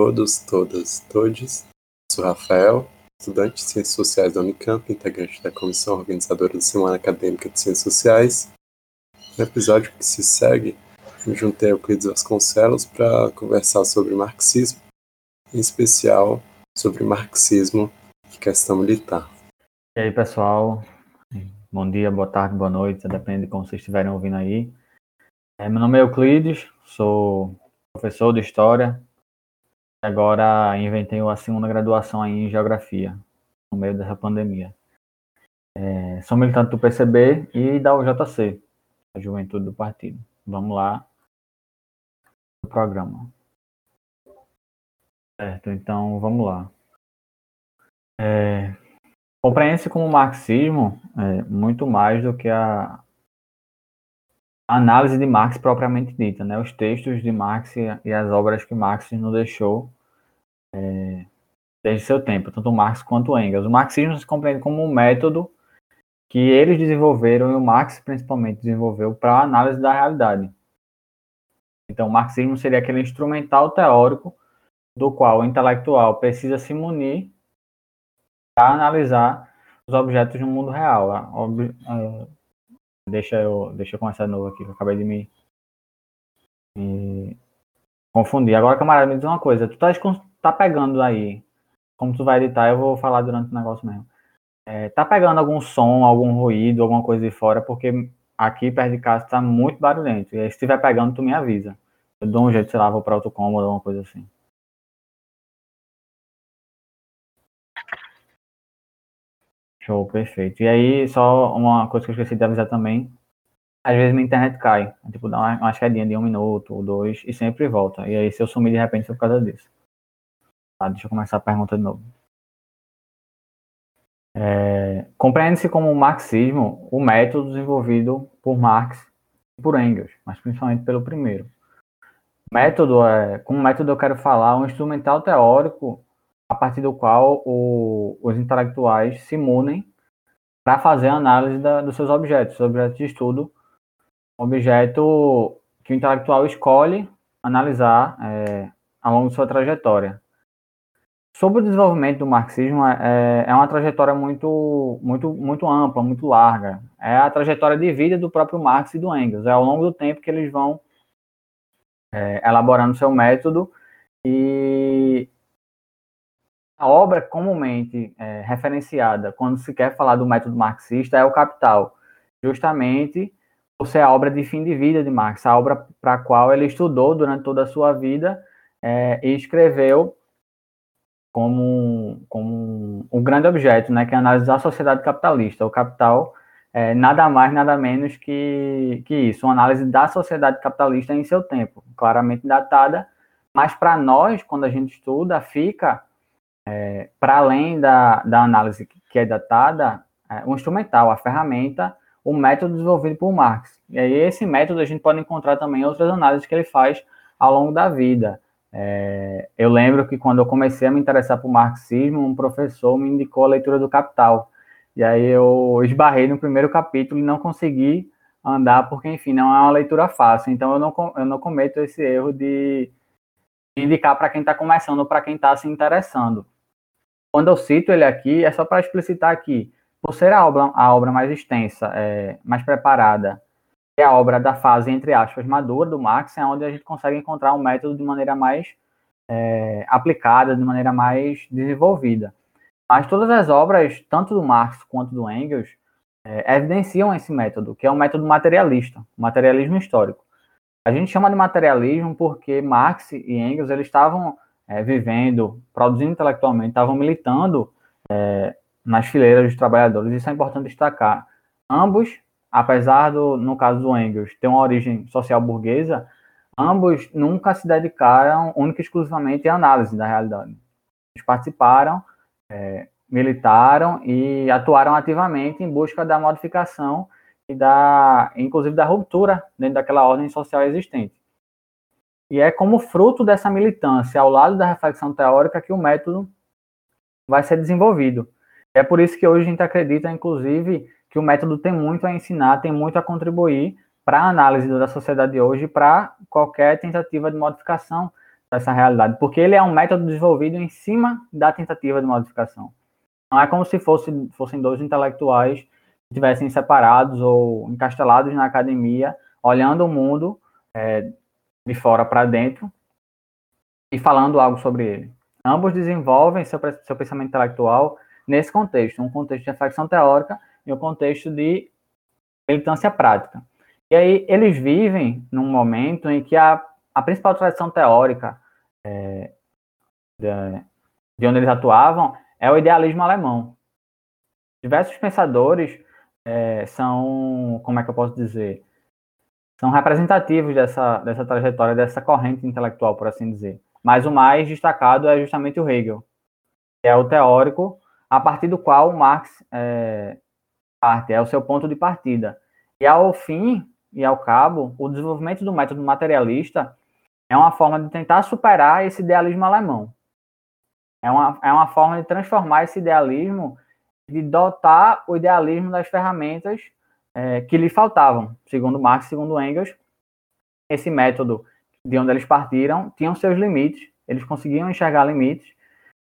todos, todas, todes. Sou Rafael, estudante de Ciências Sociais da Unicamp, integrante da comissão organizadora da Semana Acadêmica de Ciências Sociais. No episódio que se segue, me juntei a Euclides Vasconcelos para conversar sobre marxismo, em especial sobre marxismo e questão militar. E aí, pessoal? Bom dia, boa tarde, boa noite, depende de como vocês estiverem ouvindo aí. É, meu nome é Euclides, sou professor de História. Agora inventei a segunda graduação aí em Geografia, no meio dessa pandemia. É, sou militante do PCB e da UJC, a Juventude do Partido. Vamos lá no programa. Certo, então vamos lá. É, Compreende-se como marxismo é, muito mais do que a análise de Marx propriamente dita, né? Os textos de Marx e, as obras que Marx nos deixou é, desde seu tempo, tanto Marx quanto Engels. O marxismo se compreende como um método que eles desenvolveram e o Marx principalmente desenvolveu para análise da realidade. Então, o marxismo seria aquele instrumental teórico do qual o intelectual precisa se munir para analisar os objetos no mundo real. Ob é, deixa, eu, deixa eu começar de novo aqui, que eu acabei de me, me confundir. Agora, camarada, me diz uma coisa. Tu tá, tá pegando aí, como tu vai editar, eu vou falar durante o negócio mesmo. É, tá pegando algum som, algum ruído, alguma coisa de fora, porque aqui perto de casa tá muito barulhento. E aí, se estiver pegando, tu me avisa. Eu dou um jeito, sei lá, vou para outro cômodo, alguma coisa assim. Show, perfeito. E aí, só uma coisa que eu esqueci de avisar também. Às vezes minha internet cai. Tipo, dá uma, uma de um minuto ou dois e sempre volta. E aí, se eu sumir de repente, foi por causa disso. Tá, deixa eu começar a pergunta de novo. É, Compreende-se como o marxismo o método desenvolvido por Marx e por Engels, mas principalmente pelo primeiro. Método, é, como método eu quero falar um instrumental teórico a partir do qual o, os intelectuais se munem para fazer a análise da, dos seus objetos, objetos de estudo, objeto que o intelectual escolhe analisar é, ao longo de sua trajetória. Sobre o desenvolvimento do marxismo, é, é uma trajetória muito, muito, muito ampla, muito larga. É a trajetória de vida do próprio Marx e do Engels. É ao longo do tempo que eles vão é, elaborando seu método e a obra comumente é, referenciada quando se quer falar do método marxista é o Capital, justamente por ser a obra de fim de vida de Marx, a obra para a qual ele estudou durante toda a sua vida é, e escreveu como, como um grande objeto, né, que é analisar a sociedade capitalista. O Capital é nada mais, nada menos que, que isso, uma análise da sociedade capitalista em seu tempo, claramente datada, mas para nós, quando a gente estuda, fica é, para além da, da análise que é datada, é, o instrumental, a ferramenta, o método desenvolvido por Marx. E aí esse método a gente pode encontrar também outras análises que ele faz ao longo da vida. É, eu lembro que quando eu comecei a me interessar por marxismo, um professor me indicou a leitura do Capital. E aí eu esbarrei no primeiro capítulo e não consegui andar, porque, enfim, não é uma leitura fácil. Então eu não, eu não cometo esse erro de indicar para quem está começando ou para quem está se interessando. Quando eu cito ele aqui, é só para explicitar aqui, por ser a obra, a obra mais extensa, é, mais preparada, é a obra da fase, entre aspas, madura do Marx, é onde a gente consegue encontrar um método de maneira mais é, aplicada, de maneira mais desenvolvida. Mas todas as obras, tanto do Marx quanto do Engels, é, evidenciam esse método, que é um método materialista, materialismo histórico. A gente chama de materialismo porque Marx e Engels eles estavam é, vivendo, produzindo intelectualmente, estavam militando é, nas fileiras dos trabalhadores. Isso é importante destacar. Ambos, apesar do, no caso do Engels, ter uma origem social burguesa, ambos nunca se dedicaram única e exclusivamente à análise da realidade. Eles participaram, é, militaram e atuaram ativamente em busca da modificação e da, inclusive da ruptura dentro daquela ordem social existente. E é como fruto dessa militância, ao lado da reflexão teórica, que o método vai ser desenvolvido. É por isso que hoje a gente acredita, inclusive, que o método tem muito a ensinar, tem muito a contribuir para a análise da sociedade de hoje, para qualquer tentativa de modificação essa realidade, porque ele é um método desenvolvido em cima da tentativa de modificação. Não é como se fosse, fossem dois intelectuais que estivessem separados ou encastelados na academia, olhando o mundo é, de fora para dentro e falando algo sobre ele. Ambos desenvolvem seu, seu pensamento intelectual nesse contexto, um contexto de reflexão teórica e um contexto de militância prática. E aí eles vivem num momento em que a, a principal tradição teórica é, de, de onde eles atuavam é o idealismo alemão. Diversos pensadores é, são, como é que eu posso dizer, são representativos dessa, dessa trajetória, dessa corrente intelectual, por assim dizer. Mas o mais destacado é justamente o Hegel, que é o teórico a partir do qual Marx é, parte, é o seu ponto de partida. E ao fim e ao cabo, o desenvolvimento do método materialista é uma forma de tentar superar esse idealismo alemão. É uma, é uma forma de transformar esse idealismo, de dotar o idealismo das ferramentas é, que lhe faltavam. Segundo Marx, segundo Engels, esse método de onde eles partiram tinham seus limites, eles conseguiam enxergar limites,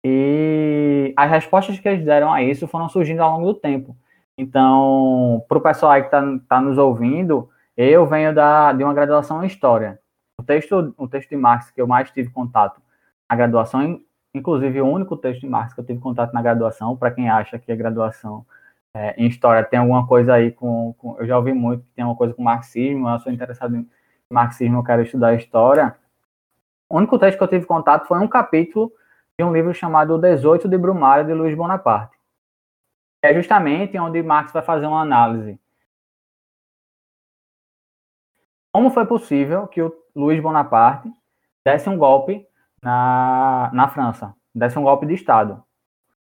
e as respostas que eles deram a isso foram surgindo ao longo do tempo. Então, para o pessoal aí que está tá nos ouvindo, eu venho da, de uma graduação em História. O texto, o texto de Marx que eu mais tive contato na graduação, inclusive o único texto de Marx que eu tive contato na graduação, para quem acha que a graduação é, em História tem alguma coisa aí com, com, Eu já ouvi muito que tem uma coisa com marxismo, eu sou interessado em marxismo, eu quero estudar História. O único texto que eu tive contato foi um capítulo de um livro chamado O 18 de Brumário, de Luiz Bonaparte é justamente onde Marx vai fazer uma análise. Como foi possível que o Luiz Bonaparte desse um golpe na, na França, desse um golpe de Estado?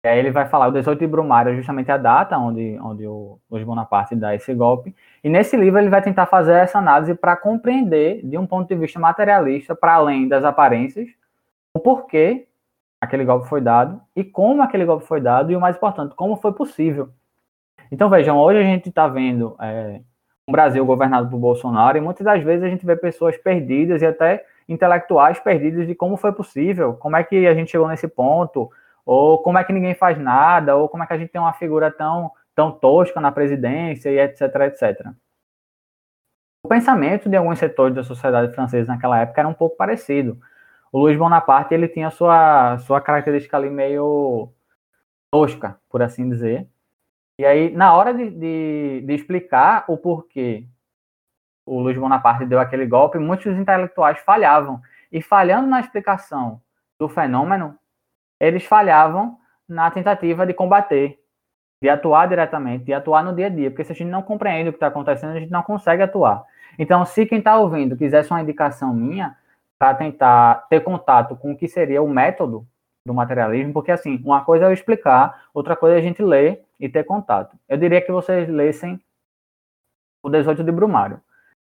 E aí ele vai falar, o 18 de Brumário é justamente a data onde, onde o Luiz Bonaparte dá esse golpe. E nesse livro ele vai tentar fazer essa análise para compreender, de um ponto de vista materialista, para além das aparências, o porquê aquele golpe foi dado e como aquele golpe foi dado e o mais importante, como foi possível. Então vejam, hoje a gente está vendo é, um Brasil governado por Bolsonaro e muitas das vezes a gente vê pessoas perdidas e até intelectuais perdidos de como foi possível, como é que a gente chegou nesse ponto, ou como é que ninguém faz nada, ou como é que a gente tem uma figura tão, tão tosca na presidência e etc, etc. O pensamento de alguns setores da sociedade francesa naquela época era um pouco parecido o Luiz Bonaparte ele tinha sua, sua característica ali meio tosca, por assim dizer. E aí, na hora de, de, de explicar o porquê o Luiz Bonaparte deu aquele golpe, muitos intelectuais falhavam. E falhando na explicação do fenômeno, eles falhavam na tentativa de combater, de atuar diretamente, de atuar no dia a dia. Porque se a gente não compreende o que está acontecendo, a gente não consegue atuar. Então, se quem está ouvindo quisesse uma indicação minha, para tentar ter contato com o que seria o método do materialismo, porque assim, uma coisa é eu explicar, outra coisa é a gente ler e ter contato. Eu diria que vocês lessem o 18 de Brumário.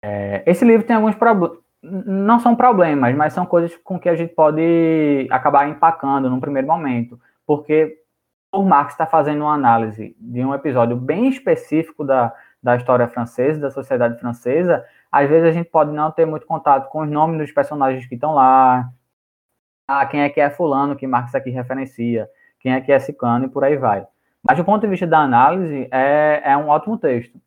É, esse livro tem alguns problemas, não são problemas, mas são coisas com que a gente pode acabar empacando num primeiro momento, porque o Marx está fazendo uma análise de um episódio bem específico da, da história francesa, da sociedade francesa, às vezes a gente pode não ter muito contato com os nomes dos personagens que estão lá, ah, quem é que é fulano que Marx aqui referencia, quem é que é ciclano e por aí vai. Mas do ponto de vista da análise, é, é um ótimo texto.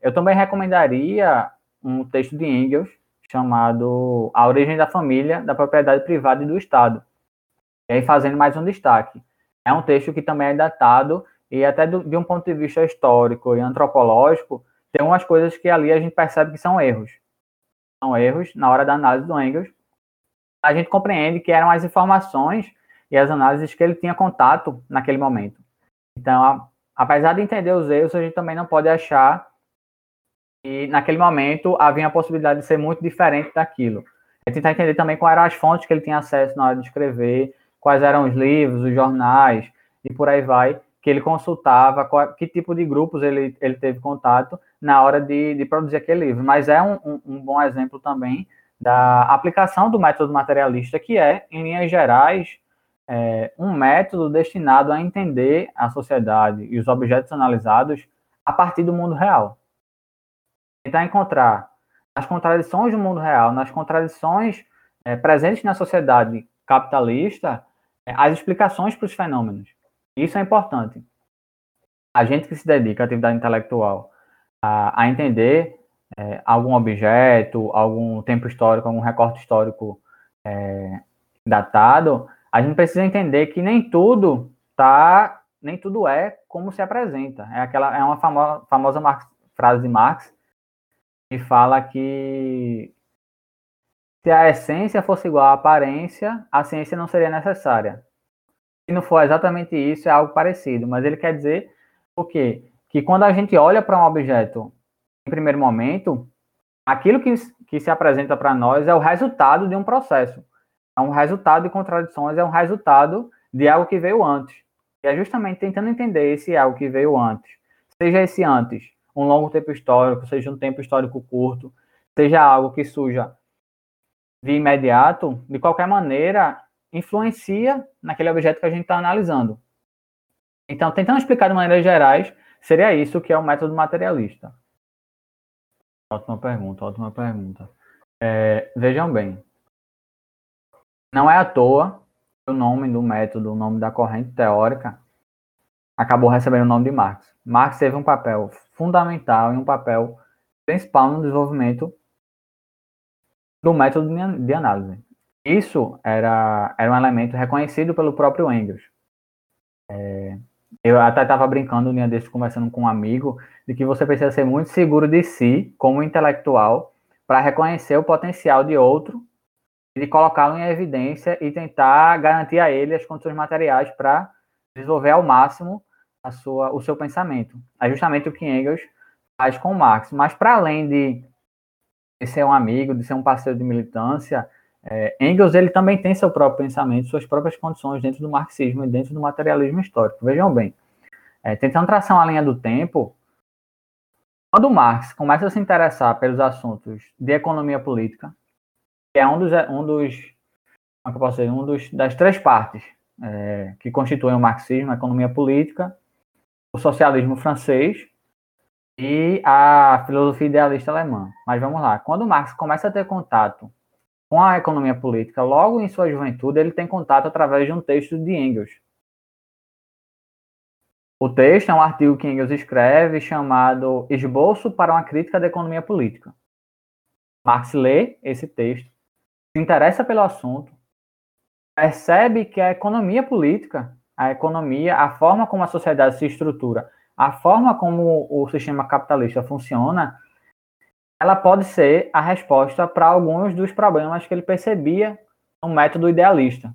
Eu também recomendaria um texto de Engels chamado A Origem da Família, da Propriedade Privada e do Estado. E aí fazendo mais um destaque. É um texto que também é datado e até do, de um ponto de vista histórico e antropológico, tem umas coisas que ali a gente percebe que são erros. São erros na hora da análise do Engels. A gente compreende que eram as informações e as análises que ele tinha contato naquele momento. Então, apesar de entender os erros, a gente também não pode achar que naquele momento havia a possibilidade de ser muito diferente daquilo. É tentar entender também quais eram as fontes que ele tinha acesso na hora de escrever, quais eram os livros, os jornais e por aí vai, que ele consultava, qual, que tipo de grupos ele, ele teve contato na hora de, de produzir aquele livro. Mas é um, um, um bom exemplo também da aplicação do método materialista, que é, em linhas gerais, é, um método destinado a entender a sociedade e os objetos analisados a partir do mundo real. Tentar encontrar as contradições do mundo real, nas contradições é, presentes na sociedade capitalista é, as explicações para os fenômenos. Isso é importante. A gente que se dedica à atividade intelectual a, a entender é, algum objeto, algum tempo histórico, algum recorte histórico é, datado, a gente precisa entender que nem tudo tá, nem tudo é como se apresenta. É aquela é uma famosa, famosa Marx, frase de Marx que fala que se a essência fosse igual à aparência, a ciência não seria necessária. Se não for exatamente isso, é algo parecido, mas ele quer dizer o quê? Que quando a gente olha para um objeto em primeiro momento, aquilo que, que se apresenta para nós é o resultado de um processo. É um resultado de contradições, é um resultado de algo que veio antes. E é justamente tentando entender esse algo que veio antes. Seja esse antes um longo tempo histórico, seja um tempo histórico curto, seja algo que suja de imediato, de qualquer maneira, influencia naquele objeto que a gente está analisando. Então, tentando explicar de maneiras gerais, seria isso que é o método materialista. Ótima pergunta, ótima pergunta. É, vejam bem, não é à toa o nome do método, o nome da corrente teórica, acabou recebendo o nome de Marx. Marx teve um papel fundamental e um papel principal no desenvolvimento do método de análise. Isso era, era um elemento reconhecido pelo próprio Engels. É, eu até estava brincando um dia desse, conversando com um amigo, de que você precisa ser muito seguro de si, como intelectual, para reconhecer o potencial de outro, de colocá-lo em evidência e tentar garantir a ele as condições materiais para desenvolver ao máximo a sua, o seu pensamento. É justamente o que Engels faz com Marx. Mas para além de, de, ser um amigo, de ser um parceiro de militância, é, Engels ele também tem seu próprio pensamento, suas próprias condições dentro do marxismo e dentro do materialismo histórico. Vejam bem, é, tentando traçar uma linha do tempo, quando Marx começa a se interessar pelos assuntos de economia política, que é um dos, um dos, como é eu posso dizer, um dos, das três partes é, que constituem o marxismo, a economia política, o socialismo francês e a filosofia idealista alemã. Mas vamos lá, quando Marx começa a ter contato com a economia política, logo em sua juventude, ele tem contato através de um texto de Engels. O texto é um artigo que Engels escreve chamado Esboço para uma Crítica da Economia Política. Marx lê esse texto, se interessa pelo assunto, percebe que a economia política, a economia, a forma como a sociedade se estrutura, a forma como o sistema capitalista funciona, ela pode ser a resposta para alguns dos problemas que ele percebia no método idealista.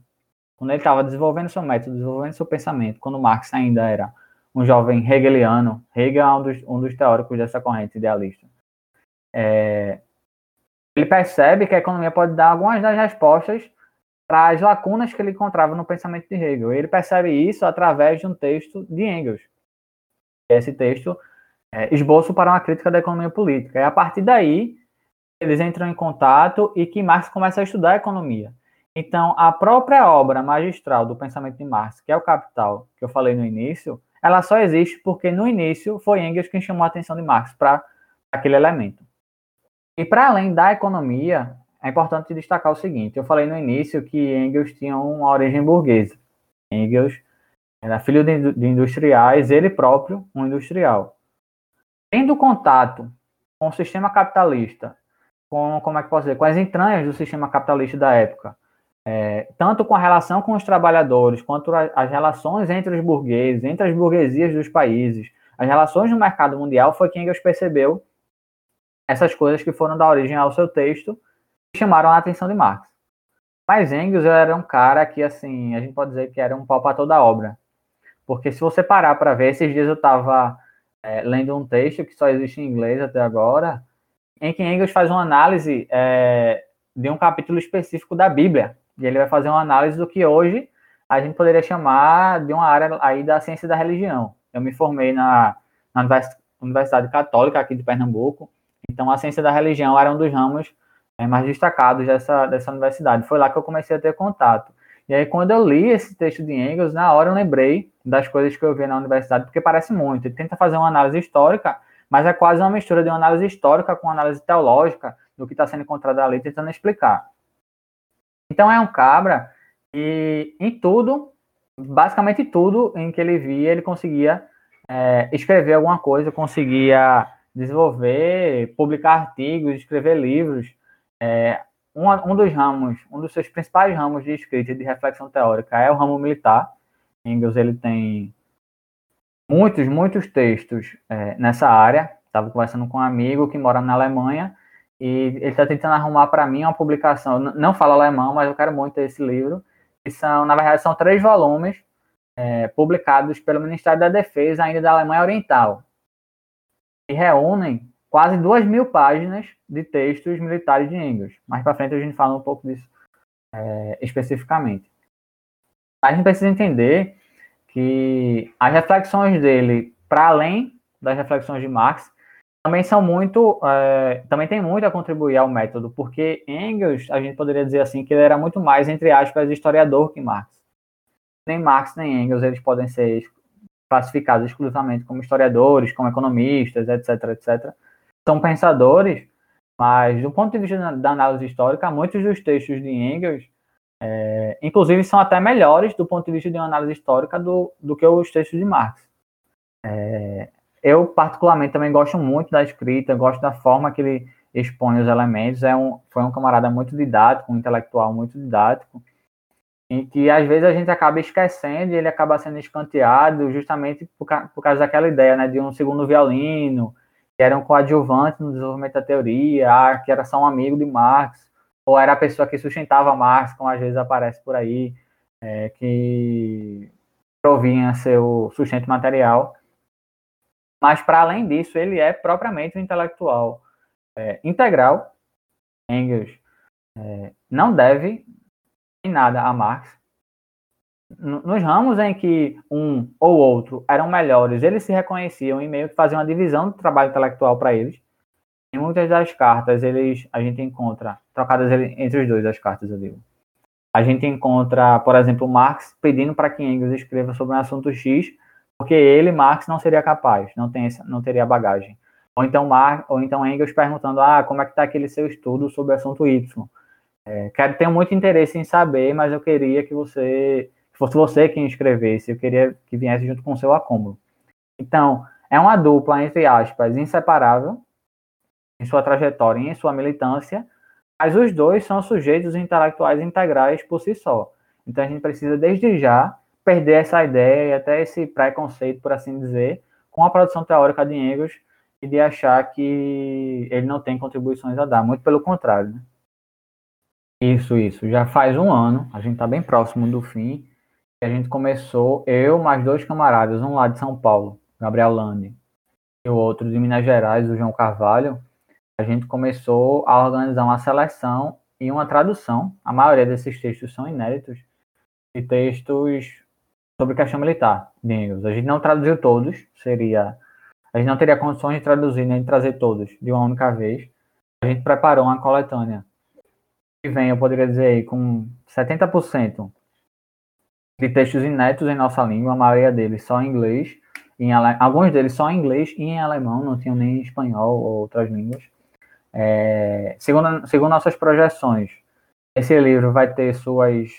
Quando ele estava desenvolvendo seu método, desenvolvendo seu pensamento, quando Marx ainda era um jovem hegeliano, Hegel é um dos, um dos teóricos dessa corrente idealista. É, ele percebe que a economia pode dar algumas das respostas para as lacunas que ele encontrava no pensamento de Hegel. Ele percebe isso através de um texto de Engels. Esse texto é, esboço para uma crítica da economia política. E a partir daí, eles entram em contato e que Marx começa a estudar a economia. Então, a própria obra magistral do pensamento de Marx, que é o Capital, que eu falei no início, ela só existe porque no início foi Engels quem chamou a atenção de Marx para aquele elemento. E para além da economia, é importante destacar o seguinte: eu falei no início que Engels tinha uma origem burguesa. Engels era filho de industriais, ele próprio um industrial tendo contato com o sistema capitalista, com, como é que posso dizer, com as entranhas do sistema capitalista da época, é, tanto com a relação com os trabalhadores, quanto a, as relações entre os burgueses, entre as burguesias dos países, as relações no mercado mundial, foi quem Engels percebeu essas coisas que foram da origem ao seu texto e chamaram a atenção de Marx. Mas Engels era um cara que, assim, a gente pode dizer que era um pau para toda obra. Porque se você parar para ver, esses dias eu estava é, lendo um texto que só existe em inglês até agora, em que Engels faz uma análise é, de um capítulo específico da Bíblia. E ele vai fazer uma análise do que hoje a gente poderia chamar de uma área aí da ciência da religião. Eu me formei na, na Universidade Católica aqui de Pernambuco, então a ciência da religião era um dos ramos é, mais destacados dessa, dessa universidade. Foi lá que eu comecei a ter contato. E aí, quando eu li esse texto de Engels, na hora eu lembrei das coisas que eu vi na universidade, porque parece muito. Ele tenta fazer uma análise histórica, mas é quase uma mistura de uma análise histórica com análise teológica do que está sendo encontrado ali, tentando explicar. Então é um cabra e em tudo, basicamente tudo em que ele via, ele conseguia é, escrever alguma coisa, conseguia desenvolver, publicar artigos, escrever livros. É, um, um dos ramos, um dos seus principais ramos de escrita e de reflexão teórica é o ramo militar. Engels ele tem muitos, muitos textos é, nessa área. Estava conversando com um amigo que mora na Alemanha e ele está tentando arrumar para mim uma publicação. Não fala alemão, mas eu quero muito esse livro. Que são, na verdade, são três volumes é, publicados pelo Ministério da Defesa ainda da Alemanha Oriental e reúnem quase duas mil páginas de textos militares de Engels. Mais para frente a gente fala um pouco disso é, especificamente. A gente precisa entender que as reflexões dele, para além das reflexões de Marx, também são muito, é, também tem muito a contribuir ao método, porque Engels, a gente poderia dizer assim, que ele era muito mais, entre aspas, historiador que Marx. Nem Marx nem Engels, eles podem ser classificados exclusivamente como historiadores, como economistas, etc, etc. São pensadores, mas do ponto de vista da análise histórica, muitos dos textos de Engels é, inclusive, são até melhores do ponto de vista de uma análise histórica do, do que os textos de Marx. É, eu, particularmente, também gosto muito da escrita, gosto da forma que ele expõe os elementos. É um, foi um camarada muito didático, um intelectual muito didático, em que às vezes a gente acaba esquecendo e ele acaba sendo escanteado justamente por, por causa daquela ideia né, de um segundo violino, que era um coadjuvante no desenvolvimento da teoria, ah, que era só um amigo de Marx ou era a pessoa que sustentava Marx, como às vezes aparece por aí, é, que provinha seu sustento material. Mas, para além disso, ele é propriamente um intelectual é, integral. Engels é, não deve em nada a Marx. Nos ramos em que um ou outro eram melhores, eles se reconheciam e meio que faziam uma divisão do trabalho intelectual para eles. Muitas das cartas, eles, a gente encontra, trocadas entre os dois, as cartas, eu digo. A gente encontra, por exemplo, Marx pedindo para que Engels escreva sobre um assunto X, porque ele, Marx, não seria capaz, não, tem, não teria bagagem. Ou então, ou então Engels perguntando, ah, como é que está aquele seu estudo sobre o assunto Y? É, quero, tenho muito interesse em saber, mas eu queria que você, que fosse você quem escrevesse, eu queria que viesse junto com o seu acúmulo. Então, é uma dupla, entre aspas, inseparável, em sua trajetória e em sua militância, mas os dois são sujeitos intelectuais integrais por si só. Então a gente precisa, desde já, perder essa ideia e até esse preconceito, por assim dizer, com a produção teórica de Engels e de achar que ele não tem contribuições a dar. Muito pelo contrário. Né? Isso, isso. Já faz um ano, a gente está bem próximo do fim, a gente começou, eu mais dois camaradas, um lá de São Paulo, Gabriel Lande, e o outro de Minas Gerais, o João Carvalho, a gente começou a organizar uma seleção e uma tradução. A maioria desses textos são inéditos, de textos sobre questão militar de. A gente não traduziu todos, seria. A gente não teria condições de traduzir nem de trazer todos de uma única vez. A gente preparou uma coletânea que vem, eu poderia dizer com 70% de textos inéditos em nossa língua, a maioria deles só em inglês, em ale... alguns deles só em inglês e em alemão, não tinham nem espanhol ou outras línguas. É, segundo, segundo nossas projeções, esse livro vai ter suas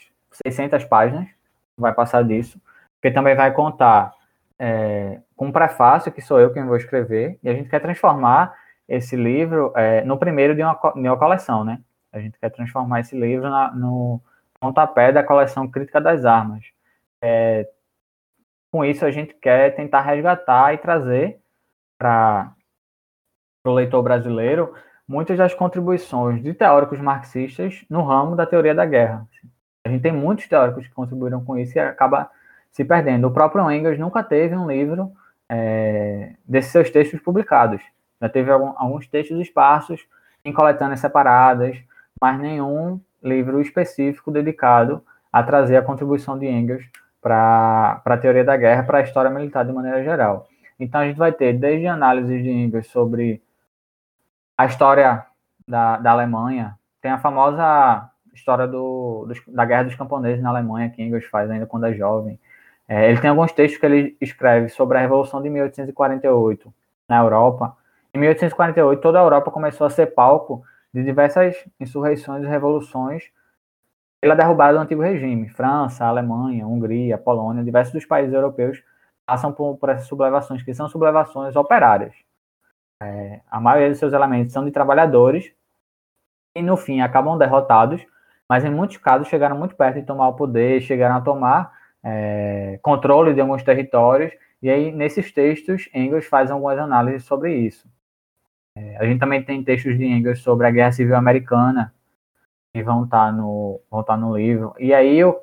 600 páginas, vai passar disso, porque também vai contar é, com um prefácio, que sou eu quem vou escrever, e a gente quer transformar esse livro é, no primeiro de uma, de uma coleção, né? A gente quer transformar esse livro na, no pontapé da coleção Crítica das Armas. É, com isso, a gente quer tentar resgatar e trazer para o leitor brasileiro muitas das contribuições de teóricos marxistas no ramo da teoria da guerra. A gente tem muitos teóricos que contribuíram com isso e acaba se perdendo. O próprio Engels nunca teve um livro é, desses seus textos publicados. Já teve alguns textos esparsos em coletâneas separadas, mas nenhum livro específico dedicado a trazer a contribuição de Engels para a teoria da guerra, para a história militar de maneira geral. Então a gente vai ter desde análises de Engels sobre a história da, da Alemanha. Tem a famosa história do, da Guerra dos Camponeses na Alemanha, que Engels faz ainda quando é jovem. É, ele tem alguns textos que ele escreve sobre a Revolução de 1848 na Europa. Em 1848, toda a Europa começou a ser palco de diversas insurreições e revoluções pela derrubada do antigo regime. França, Alemanha, Hungria, Polônia, diversos dos países europeus passam por, por essas sublevações, que são sublevações operárias. É, a maioria dos seus elementos são de trabalhadores e, no fim, acabam derrotados, mas em muitos casos chegaram muito perto de tomar o poder, chegaram a tomar é, controle de alguns territórios, e aí, nesses textos, Engels faz algumas análises sobre isso. É, a gente também tem textos de Engels sobre a Guerra Civil Americana, que vão estar tá no, vão estar tá no livro. E aí, eu,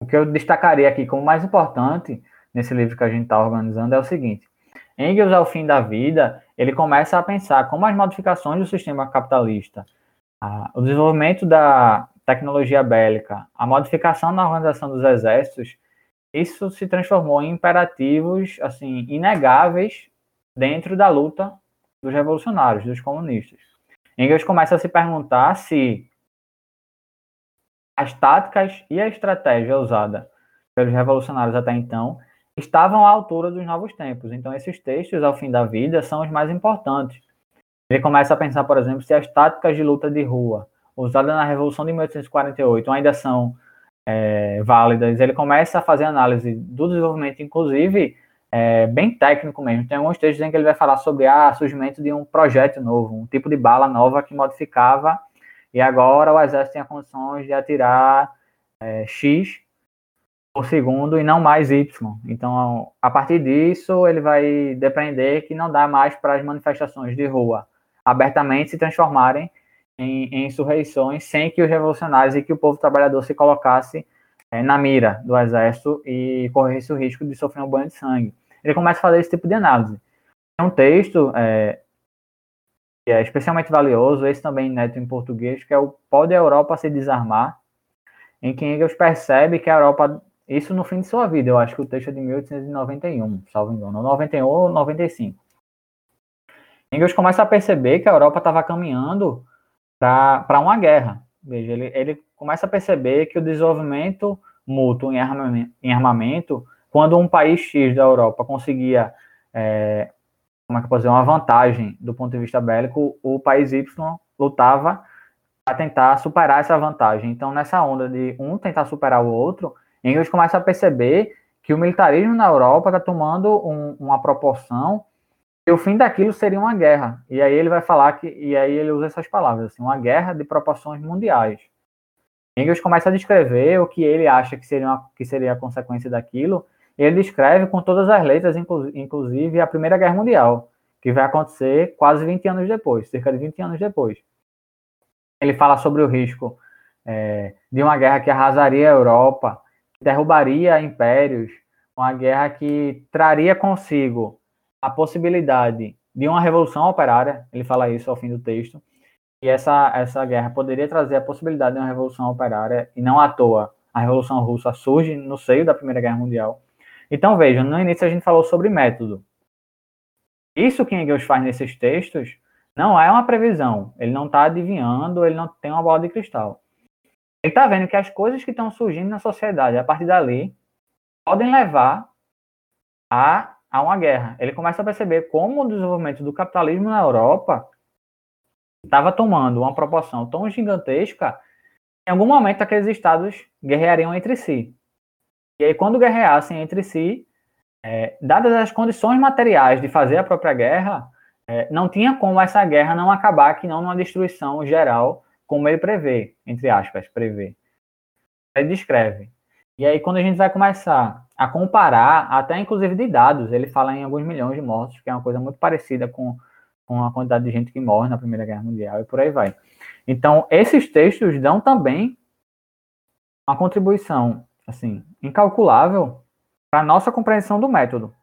o que eu destacaria aqui como mais importante nesse livro que a gente está organizando é o seguinte: Engels, ao fim da vida, ele começa a pensar como as modificações do sistema capitalista, a, o desenvolvimento da tecnologia bélica, a modificação na organização dos exércitos, isso se transformou em imperativos assim inegáveis dentro da luta dos revolucionários, dos comunistas. Engels começa a se perguntar se as táticas e a estratégia usada pelos revolucionários até então estavam à altura dos novos tempos. Então, esses textos, ao fim da vida, são os mais importantes. Ele começa a pensar, por exemplo, se as táticas de luta de rua usadas na Revolução de 1848 ainda são é, válidas. Ele começa a fazer análise do desenvolvimento, inclusive é, bem técnico mesmo. Tem alguns textos em que ele vai falar sobre o ah, surgimento de um projeto novo, um tipo de bala nova que modificava, e agora o exército tinha condições de atirar é, X por segundo e não mais Y. Então, a partir disso, ele vai depender que não dá mais para as manifestações de rua abertamente se transformarem em, em insurreições sem que os revolucionários e que o povo trabalhador se colocasse é, na mira do exército e corresse o risco de sofrer um banho de sangue ele começa a fazer esse tipo de análise. Tem um texto é, que é especialmente valioso, esse também neto em português, que é o Pode a Europa se desarmar, em que Engels percebe que a Europa, isso no fim de sua vida, eu acho que o texto é de 1891, salvo engano, 91 ou 95. Engels começa a perceber que a Europa estava caminhando para uma guerra. Veja, ele, ele começa a perceber que o desenvolvimento mútuo em armamento, em armamento quando um país X da Europa conseguia, é, como é que eu posso dizer, uma vantagem do ponto de vista bélico, o país Y lutava para tentar superar essa vantagem. Então, nessa onda de um tentar superar o outro, Engels começa a perceber que o militarismo na Europa está tomando um, uma proporção e o fim daquilo seria uma guerra. E aí ele vai falar que, e aí ele usa essas palavras, assim, uma guerra de proporções mundiais. Engels começa a descrever o que ele acha que seria, uma, que seria a consequência daquilo, ele descreve com todas as letras, inclusive a Primeira Guerra Mundial, que vai acontecer quase 20 anos depois, cerca de 20 anos depois. Ele fala sobre o risco é, de uma guerra que arrasaria a Europa, derrubaria impérios, uma guerra que traria consigo a possibilidade de uma revolução operária, ele fala isso ao fim do texto, e essa, essa guerra poderia trazer a possibilidade de uma revolução operária, e não à toa a Revolução Russa surge no seio da Primeira Guerra Mundial, então, vejam, no início a gente falou sobre método. Isso que Engels faz nesses textos não é uma previsão. Ele não está adivinhando, ele não tem uma bola de cristal. Ele está vendo que as coisas que estão surgindo na sociedade a partir dali podem levar a, a uma guerra. Ele começa a perceber como o desenvolvimento do capitalismo na Europa estava tomando uma proporção tão gigantesca, em algum momento aqueles estados guerreariam entre si. E aí, quando guerreassem entre si, é, dadas as condições materiais de fazer a própria guerra, é, não tinha como essa guerra não acabar que não numa destruição geral, como ele prevê, entre aspas, prevê. Ele descreve. E aí, quando a gente vai começar a comparar, até inclusive de dados, ele fala em alguns milhões de mortos, que é uma coisa muito parecida com, com a quantidade de gente que morre na Primeira Guerra Mundial e por aí vai. Então, esses textos dão também uma contribuição assim, incalculável para a nossa compreensão do método.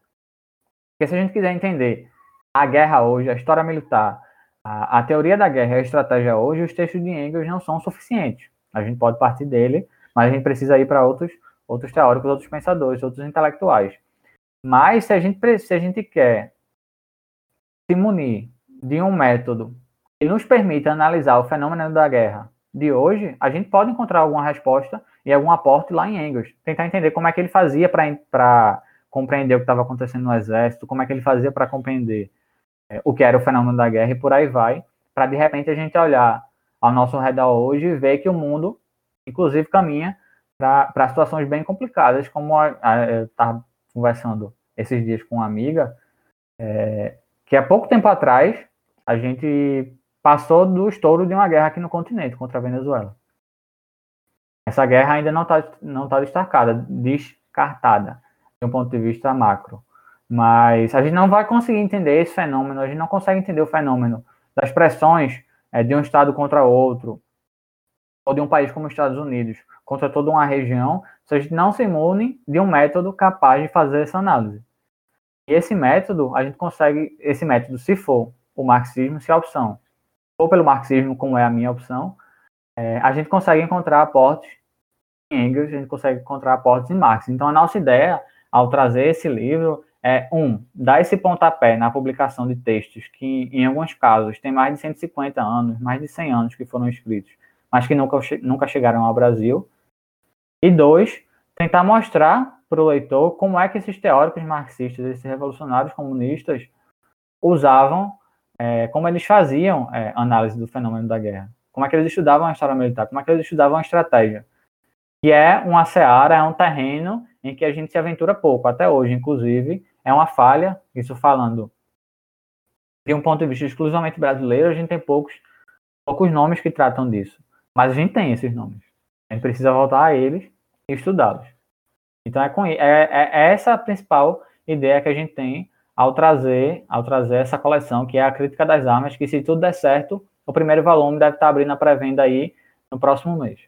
Porque se a gente quiser entender a guerra hoje, a história militar, a, a teoria da guerra e a estratégia hoje, os textos de Engels não são suficientes. A gente pode partir dele, mas a gente precisa ir para outros, outros teóricos, outros pensadores, outros intelectuais. Mas se a gente, se a gente quer se munir de um método que nos permita analisar o fenômeno da guerra de hoje, a gente pode encontrar alguma resposta e algum aporte lá em Engels. Tentar entender como é que ele fazia para compreender o que estava acontecendo no exército, como é que ele fazia para compreender o que era o fenômeno da guerra e por aí vai, para de repente a gente olhar ao nosso redor hoje e ver que o mundo inclusive caminha para situações bem complicadas, como eu estava conversando esses dias com uma amiga, é, que há pouco tempo atrás a gente passou do estouro de uma guerra aqui no continente contra a Venezuela. Essa guerra ainda não está não tá destacada, descartada, de um ponto de vista macro. Mas a gente não vai conseguir entender esse fenômeno, a gente não consegue entender o fenômeno das pressões é, de um Estado contra outro, ou de um país como os Estados Unidos contra toda uma região, se a gente não se imune de um método capaz de fazer essa análise. E esse método, a gente consegue, esse método, se for o marxismo, se a opção for pelo marxismo, como é a minha opção, é, a gente consegue encontrar aportes em Engels, a gente consegue encontrar aportes em Marx. Então, a nossa ideia, ao trazer esse livro, é, um, dar esse pontapé na publicação de textos que, em alguns casos, tem mais de 150 anos, mais de 100 anos que foram escritos, mas que nunca, nunca chegaram ao Brasil. E dois, tentar mostrar para o leitor como é que esses teóricos marxistas, esses revolucionários comunistas, usavam, é, como eles faziam é, análise do fenômeno da guerra, como é que eles estudavam a história militar, como é que eles estudavam a estratégia. Que é uma seara, é um terreno em que a gente se aventura pouco, até hoje, inclusive, é uma falha, isso falando de um ponto de vista exclusivamente brasileiro, a gente tem poucos, poucos nomes que tratam disso. Mas a gente tem esses nomes. A gente precisa voltar a eles e estudá-los. Então é, com, é, é, é essa a principal ideia que a gente tem ao trazer, ao trazer essa coleção, que é a Crítica das Armas, que se tudo der certo, o primeiro volume deve estar abrindo a pré-venda aí no próximo mês.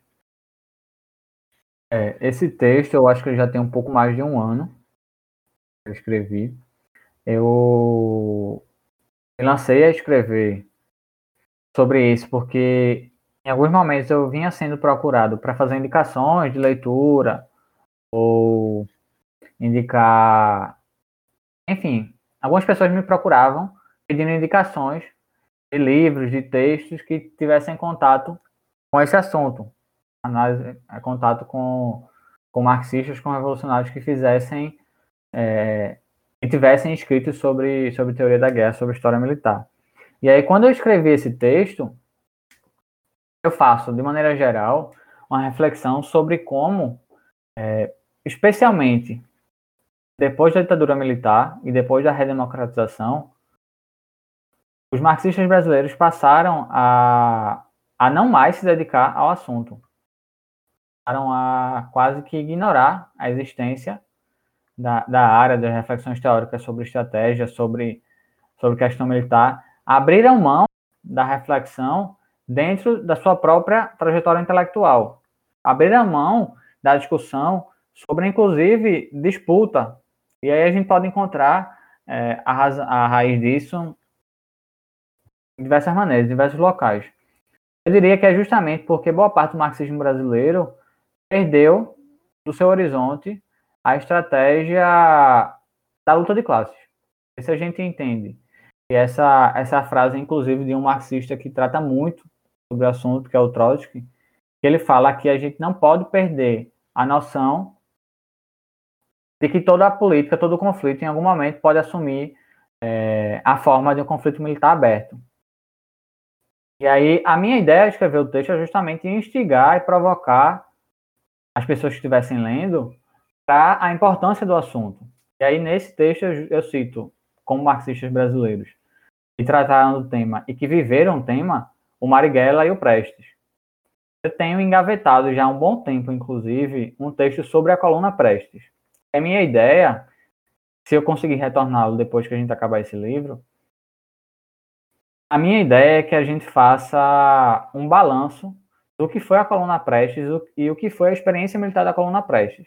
É, esse texto eu acho que já tem um pouco mais de um ano eu escrevi. Eu lancei a escrever sobre isso porque em alguns momentos eu vinha sendo procurado para fazer indicações de leitura ou indicar. Enfim, algumas pessoas me procuravam pedindo indicações de livros, de textos que tivessem contato com esse assunto, análise, é, contato com, com marxistas, com revolucionários que fizessem é, tivessem escrito sobre, sobre teoria da guerra, sobre história militar. E aí, quando eu escrevi esse texto, eu faço, de maneira geral, uma reflexão sobre como, é, especialmente depois da ditadura militar e depois da redemocratização, os marxistas brasileiros passaram a, a não mais se dedicar ao assunto. Passaram a quase que ignorar a existência da, da área das reflexões teóricas sobre estratégia, sobre, sobre questão militar. Abriram mão da reflexão dentro da sua própria trajetória intelectual. Abrir a mão da discussão sobre, inclusive, disputa. E aí a gente pode encontrar é, a, a raiz disso em diversas maneiras, em diversos locais. Eu diria que é justamente porque boa parte do marxismo brasileiro perdeu do seu horizonte a estratégia da luta de classes. Isso a gente entende. E essa, essa frase, inclusive, de um marxista que trata muito sobre o assunto, que é o Trotsky, que ele fala que a gente não pode perder a noção de que toda a política, todo conflito, em algum momento, pode assumir é, a forma de um conflito militar aberto. E aí, a minha ideia de escrever o texto é justamente instigar e provocar as pessoas que estivessem lendo para a importância do assunto. E aí, nesse texto, eu, eu cito como marxistas brasileiros que trataram do tema e que viveram o tema, o Marighella e o Prestes. Eu tenho engavetado já há um bom tempo, inclusive, um texto sobre a coluna Prestes. A minha ideia, se eu conseguir retorná-lo depois que a gente acabar esse livro, a minha ideia é que a gente faça um balanço do que foi a coluna Prestes e o que foi a experiência militar da coluna Prestes.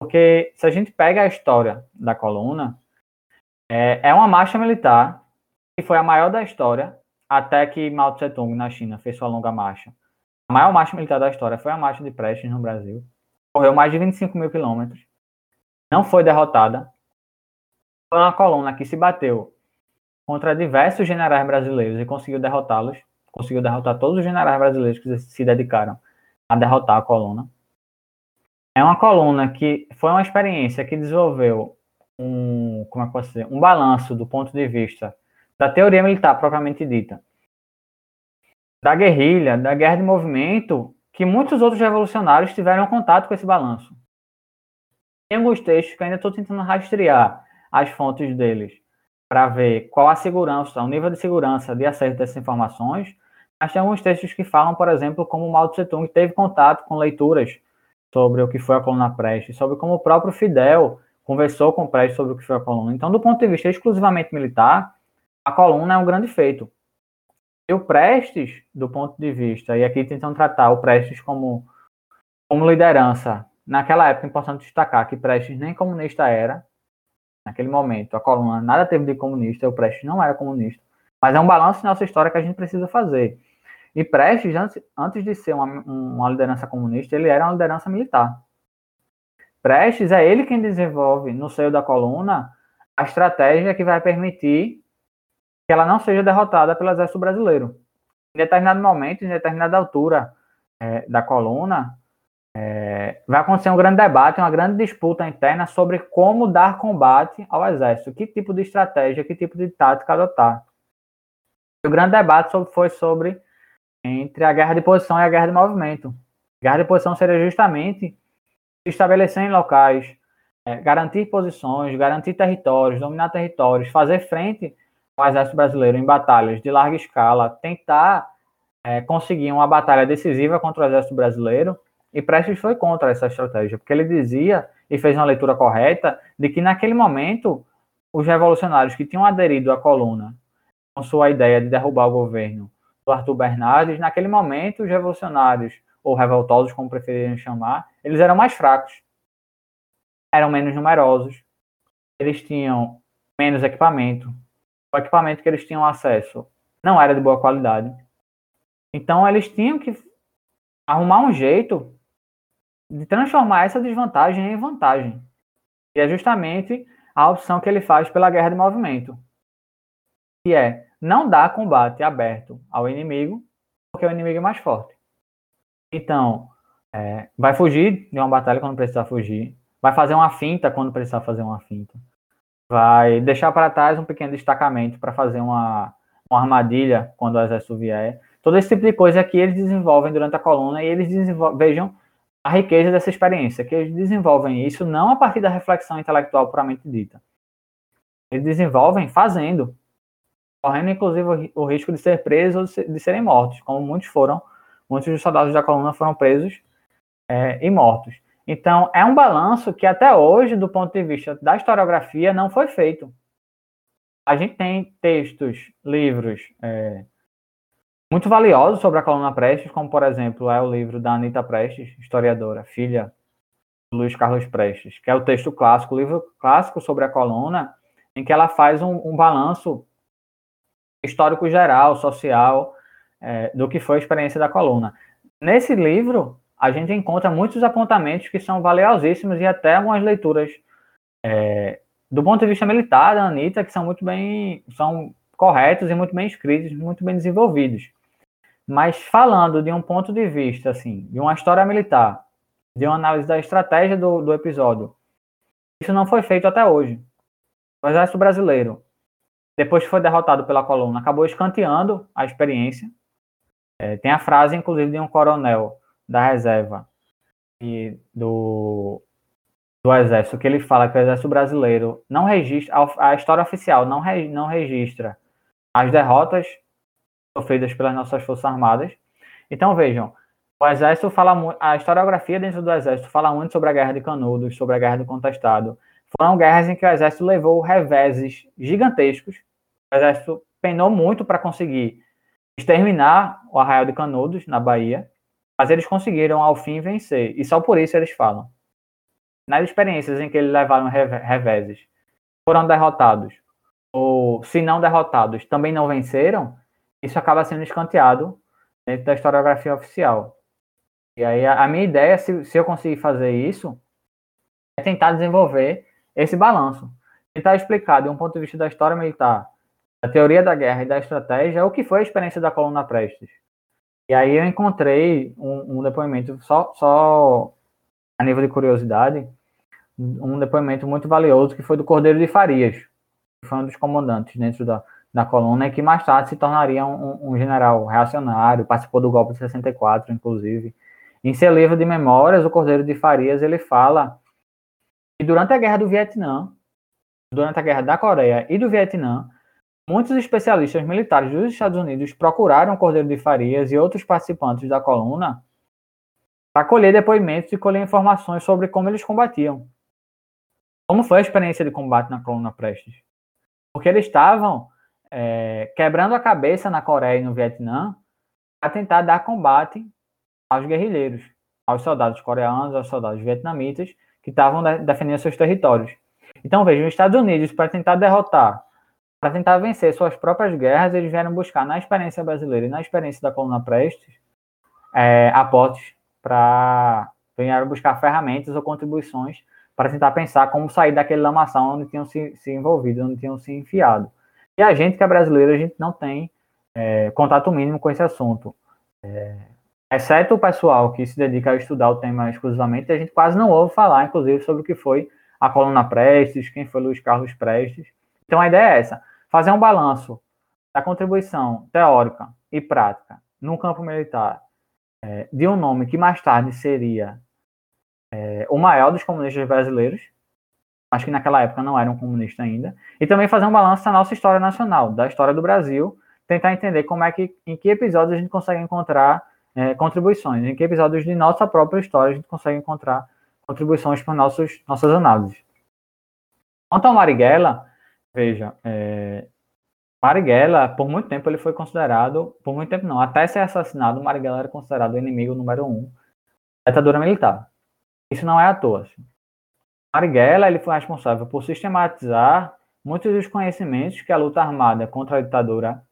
Porque se a gente pega a história da coluna, é, é uma marcha militar que foi a maior da história, até que Mao Tse Tung, na China, fez sua longa marcha. A maior marcha militar da história foi a marcha de Prestes no Brasil. Correu mais de 25 mil quilômetros. Não foi derrotada. Foi uma coluna que se bateu contra diversos generais brasileiros e conseguiu derrotá-los. Conseguiu derrotar todos os generais brasileiros que se dedicaram a derrotar a coluna. É uma coluna que foi uma experiência que desenvolveu um, como é que posso dizer, um balanço do ponto de vista da teoria militar propriamente dita, da guerrilha, da guerra de movimento, que muitos outros revolucionários tiveram contato com esse balanço. Tem alguns textos que ainda estou tentando rastrear as fontes deles para ver qual a segurança, o nível de segurança de acesso dessas informações, mas tem alguns textos que falam, por exemplo, como Mao Tse Tung teve contato com leituras sobre o que foi a coluna Prestes, sobre como o próprio Fidel conversou com o Prestes sobre o que foi a coluna. Então, do ponto de vista exclusivamente militar, a coluna é um grande feito. E o Prestes, do ponto de vista, e aqui tentando tratar o Prestes como, como liderança, naquela época, é importante destacar que Prestes nem comunista era, naquele momento, a coluna nada teve de comunista, o Prestes não era comunista, mas é um balanço na nossa história que a gente precisa fazer. E Prestes, antes, de ser uma, uma liderança comunista, ele era uma liderança militar. Prestes é ele quem desenvolve no seio da coluna a estratégia que vai permitir que ela não seja derrotada pelo exército brasileiro. Em determinado momento, em determinada altura é, da coluna, é, vai acontecer um grande debate, uma grande disputa interna sobre como dar combate ao exército, que tipo de estratégia, que tipo de tática adotar. O grande debate foi sobre entre a guerra de posição e a guerra de movimento. Guerra de posição seria justamente estabelecer em locais, é, garantir posições, garantir territórios, dominar territórios, fazer frente o exército brasileiro em batalhas de larga escala, tentar é, conseguir uma batalha decisiva contra o exército brasileiro, e Prestes foi contra essa estratégia, porque ele dizia, e fez uma leitura correta, de que naquele momento os revolucionários que tinham aderido à coluna com sua ideia de derrubar o governo do Arthur Bernardes, naquele momento os revolucionários, ou revoltosos, como preferirem chamar, eles eram mais fracos, eram menos numerosos, eles tinham menos equipamento, o equipamento que eles tinham acesso não era de boa qualidade. Então eles tinham que arrumar um jeito de transformar essa desvantagem em vantagem. E é justamente a opção que ele faz pela guerra de movimento, que é não dar combate aberto ao inimigo, porque o inimigo é mais forte. Então, é, vai fugir de uma batalha quando precisar fugir, vai fazer uma finta quando precisar fazer uma finta, vai deixar para trás um pequeno destacamento para fazer uma, uma armadilha quando o exército vier. Todo esse tipo de coisa que eles desenvolvem durante a coluna e eles vejam a riqueza dessa experiência, que eles desenvolvem isso não a partir da reflexão intelectual puramente dita. Eles desenvolvem fazendo, correndo inclusive o risco de ser presos ou de serem mortos, como muitos foram, muitos dos soldados da coluna foram presos é, e mortos. Então, é um balanço que até hoje, do ponto de vista da historiografia, não foi feito. A gente tem textos, livros é, muito valiosos sobre a coluna Prestes, como, por exemplo, é o livro da Anita Prestes, historiadora, filha do Luiz Carlos Prestes, que é o texto clássico, o livro clássico sobre a coluna, em que ela faz um, um balanço histórico geral, social, é, do que foi a experiência da coluna. Nesse livro, a gente encontra muitos apontamentos que são valiosíssimos e até algumas leituras é, do ponto de vista militar da Anitta que são muito bem, são corretos e muito bem escritos, muito bem desenvolvidos. Mas falando de um ponto de vista, assim, de uma história militar, de uma análise da estratégia do, do episódio, isso não foi feito até hoje. O exército brasileiro, depois que foi derrotado pela coluna, acabou escanteando a experiência. É, tem a frase, inclusive, de um coronel da reserva e do, do Exército, que ele fala que o Exército Brasileiro não registra, a, história oficial não, re, não registra as derrotas sofridas pelas nossas Forças Armadas. Então, vejam, o Exército fala a historiografia dentro do Exército fala muito sobre a Guerra de Canudos, sobre a Guerra do Contestado. Foram guerras em que o Exército levou reveses gigantescos. O Exército penou muito para conseguir exterminar o Arraial de Canudos, na Bahia, mas eles conseguiram, ao fim, vencer. E só por isso eles falam. Nas experiências em que eles levaram reveses, foram derrotados, ou se não derrotados, também não venceram, isso acaba sendo escanteado dentro da historiografia oficial. E aí a, minha ideia, se, se eu conseguir fazer isso, é tentar desenvolver esse balanço. Tentar explicar, de um ponto de vista da história militar, da teoria da guerra e da estratégia, o que foi a experiência da coluna Prestes. E aí eu encontrei um, um depoimento, só, só a nível de curiosidade, um depoimento muito valioso que foi do Cordeiro de Farias, que foi um dos comandantes dentro da, da coluna e que mais tarde se tornaria um, um, general reacionário, participou do golpe de 64, inclusive. Em seu livro de memórias, O Cordeiro de Farias, ele fala que durante a Guerra do Vietnã, durante a Guerra da Coreia e do Vietnã, muitos especialistas militares dos Estados Unidos procuraram Cordeiro de Farias e outros participantes da coluna para colher depoimentos e colher informações sobre como eles combatiam. Como foi a experiência de combate na coluna Prestes? Porque eles estavam é, quebrando a cabeça na Coreia e no Vietnã para tentar dar combate aos guerrilheiros, aos soldados coreanos, aos soldados vietnamitas que estavam defendendo seus territórios. Então, vejam, os Estados Unidos, para tentar derrotar, para tentar vencer suas próprias guerras, eles vieram buscar na experiência brasileira e na experiência da coluna Prestes é, aportes para vieram buscar ferramentas ou contribuições para tentar pensar como sair daquele lamaçal onde tinham se, se envolvido, onde tinham se enfiado. E a gente que é brasileiro, a gente não tem é, contato mínimo com esse assunto. É, exceto o pessoal que se dedica a estudar o tema exclusivamente, a gente quase não ouve falar, inclusive, sobre o que foi a coluna Prestes, quem foi Luiz Carlos Prestes. Então a ideia é essa: fazer um balanço da contribuição teórica e prática no campo militar é, de um nome que mais tarde seria é, o maior dos comunistas brasileiros, acho que naquela época não era um comunista ainda, e também fazer um balanço da nossa história nacional, da história do Brasil, tentar entender como é que, em que episódios a gente consegue encontrar é, contribuições, em que episódios de nossa própria história a gente consegue encontrar contribuições para nossos, nossas análises. Quanto ao Marighella, veja, é, Marighella, por muito tempo, ele foi considerado, por muito tempo não, até ser assassinado, Marighella era considerado o inimigo número um da ditadura militar. Isso não é à toa. Assim. Marighella ele foi responsável por sistematizar muitos dos conhecimentos que a luta armada contra a ditadura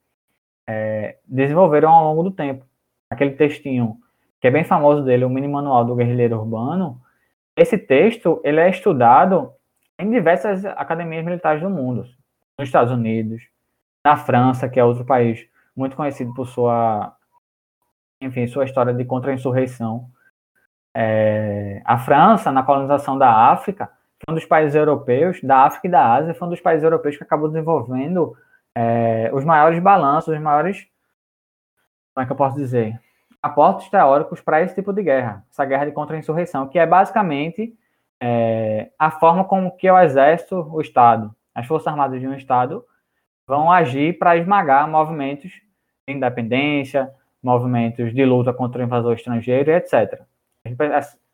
é, desenvolveram ao longo do tempo. Aquele textinho que é bem famoso dele, o Mini Manual do Guerrilheiro Urbano, esse texto ele é estudado em diversas academias militares do mundo, nos Estados Unidos, na França, que é outro país muito conhecido por sua, enfim, sua história de contra-insurreição. É, a França, na colonização da África, foi um dos países europeus, da África e da Ásia, foi um dos países europeus que acabou desenvolvendo é, os maiores balanços, os maiores, como é que eu posso dizer, aportes teóricos para esse tipo de guerra, essa guerra de contra-insurreição, que é basicamente é, a forma como que o exército, o Estado, as forças armadas de um Estado vão agir para esmagar movimentos de independência, movimentos de luta contra o invasor estrangeiro, etc.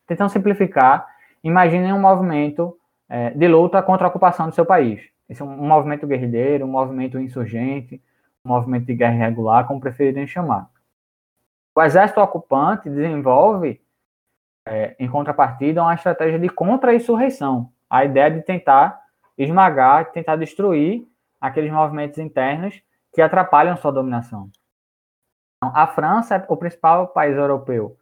Tentando simplificar, imaginem um movimento é, de luta contra a ocupação do seu país. Esse é um movimento guerrilheiro, um movimento insurgente, um movimento de guerra irregular, como preferirem chamar. O exército ocupante desenvolve, é, em contrapartida, uma estratégia de contra-insurreição. A ideia de tentar esmagar, tentar destruir aqueles movimentos internos que atrapalham sua dominação. Então, a França é o principal país europeu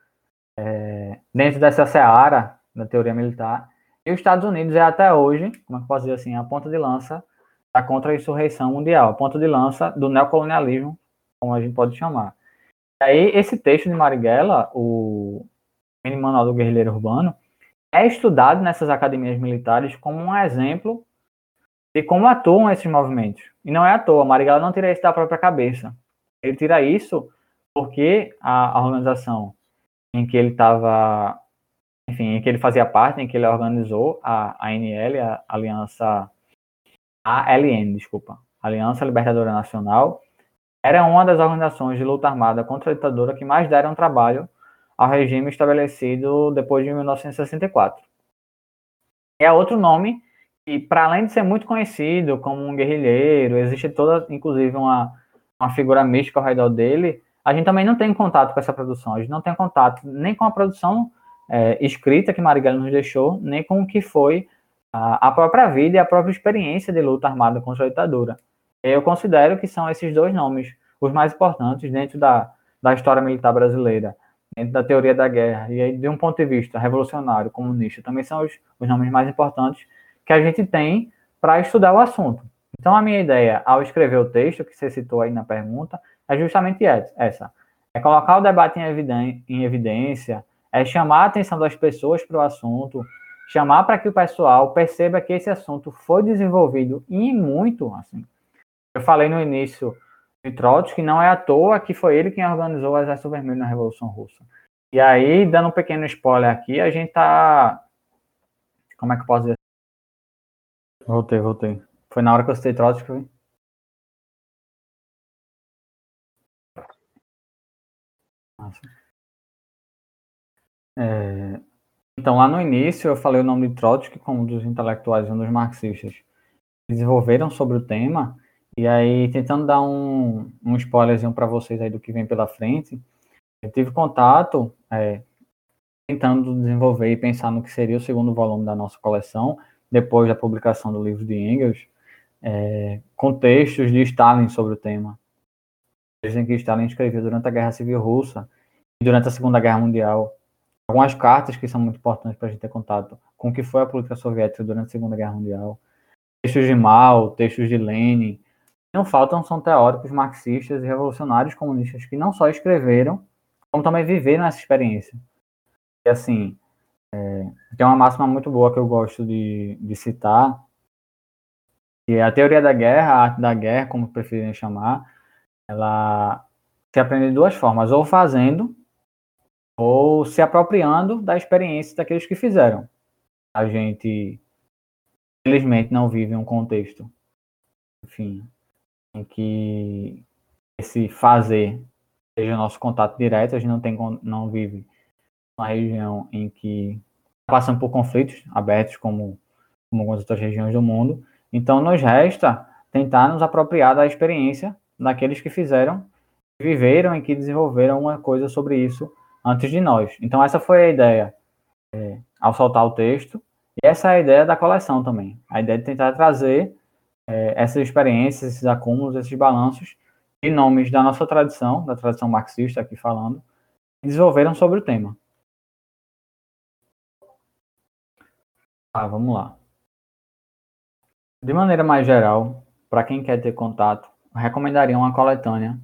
é, dentro dessa seara da teoria militar, e os Estados Unidos é até hoje, como é que posso dizer assim, a ponta de lança da contra-insurreição mundial, a ponta de lança do neocolonialismo, como a gente pode chamar. E aí, esse texto de Marighella, o Mini Manual do Guerrilheiro Urbano, é estudado nessas academias militares como um exemplo de como atuam esses movimentos. E não é à toa, Marighella não tira isso da própria cabeça. Ele tira isso porque a, a organização em que ele estava, enfim, em que ele fazia parte, em que ele organizou a ANL, a Aliança ALN, desculpa, Aliança Libertadora Nacional, era uma das organizações de luta armada contra a ditadura que mais deram trabalho ao regime estabelecido depois de 1964. É outro nome e para além de ser muito conhecido como um guerrilheiro, existe toda, inclusive, uma, uma figura mística ao redor dele, a gente também não tem contato com essa produção, a gente não tem contato nem com a produção é, escrita que Marighella nos deixou, nem com o que foi a, a, própria vida e a própria experiência de luta armada contra a ditadura. Eu considero que são esses dois nomes os mais importantes dentro da, da história militar brasileira, dentro da teoria da guerra, e aí, de um ponto de vista revolucionário, comunista, também são os, os nomes mais importantes que a gente tem para estudar o assunto. Então, a minha ideia ao escrever o texto, que você citou aí na pergunta, é justamente essa. É colocar o debate em evidência, é chamar a atenção das pessoas para o assunto, chamar para que o pessoal perceba que esse assunto foi desenvolvido e muito, assim. Eu falei no início de Trotsky não é à toa que foi ele quem organizou o Exército Vermelho na Revolução Russa. E aí, dando um pequeno spoiler aqui, a gente tá. Como é que eu posso dizer? Voltei, voltei. Foi na hora que eu citei Trotsky, foi? Nossa. É... Então, lá no início, eu falei o nome de Trotsky como um dos intelectuais, um dos marxistas desenvolveram sobre o tema, e aí, tentando dar um, um spoilerzinho para vocês aí do que vem pela frente, eu tive contato, é, tentando desenvolver e pensar no que seria o segundo volume da nossa coleção, depois da publicação do livro de Engels, é, com textos de Stalin sobre o tema. Dizem que Stalin escreveu durante a Guerra Civil Russa e durante a Segunda Guerra Mundial. Algumas cartas que são muito importantes para a gente ter contato com o que foi a política soviética durante a Segunda Guerra Mundial. Textos de Mao, textos de Lenin. Não faltam são teóricos marxistas e revolucionários comunistas que não só escreveram, como também viveram essa experiência. E assim, é, tem uma máxima muito boa que eu gosto de, de citar, que é a teoria da guerra, a arte da guerra, como preferirem chamar, ela se aprende de duas formas, ou fazendo, ou se apropriando da experiência daqueles que fizeram. A gente, infelizmente, não vive um contexto, enfim, em que esse fazer seja nosso contato direto, a gente não tem não vive uma região em que passam por conflitos abertos como, como algumas outras regiões do mundo. Então nos resta tentar nos apropriar da experiência daqueles que fizeram, que viveram e que desenvolveram uma coisa sobre isso antes de nós. Então essa foi a ideia é, ao soltar o texto e essa é a ideia da coleção também. A ideia de tentar trazer é, essas experiências, esses acúmulos, esses balanços e nomes da nossa tradição, da tradição marxista aqui falando, desenvolveram sobre o tema. Ah, vamos lá. De maneira mais geral, para quem quer ter contato, recomendaria uma coletânea.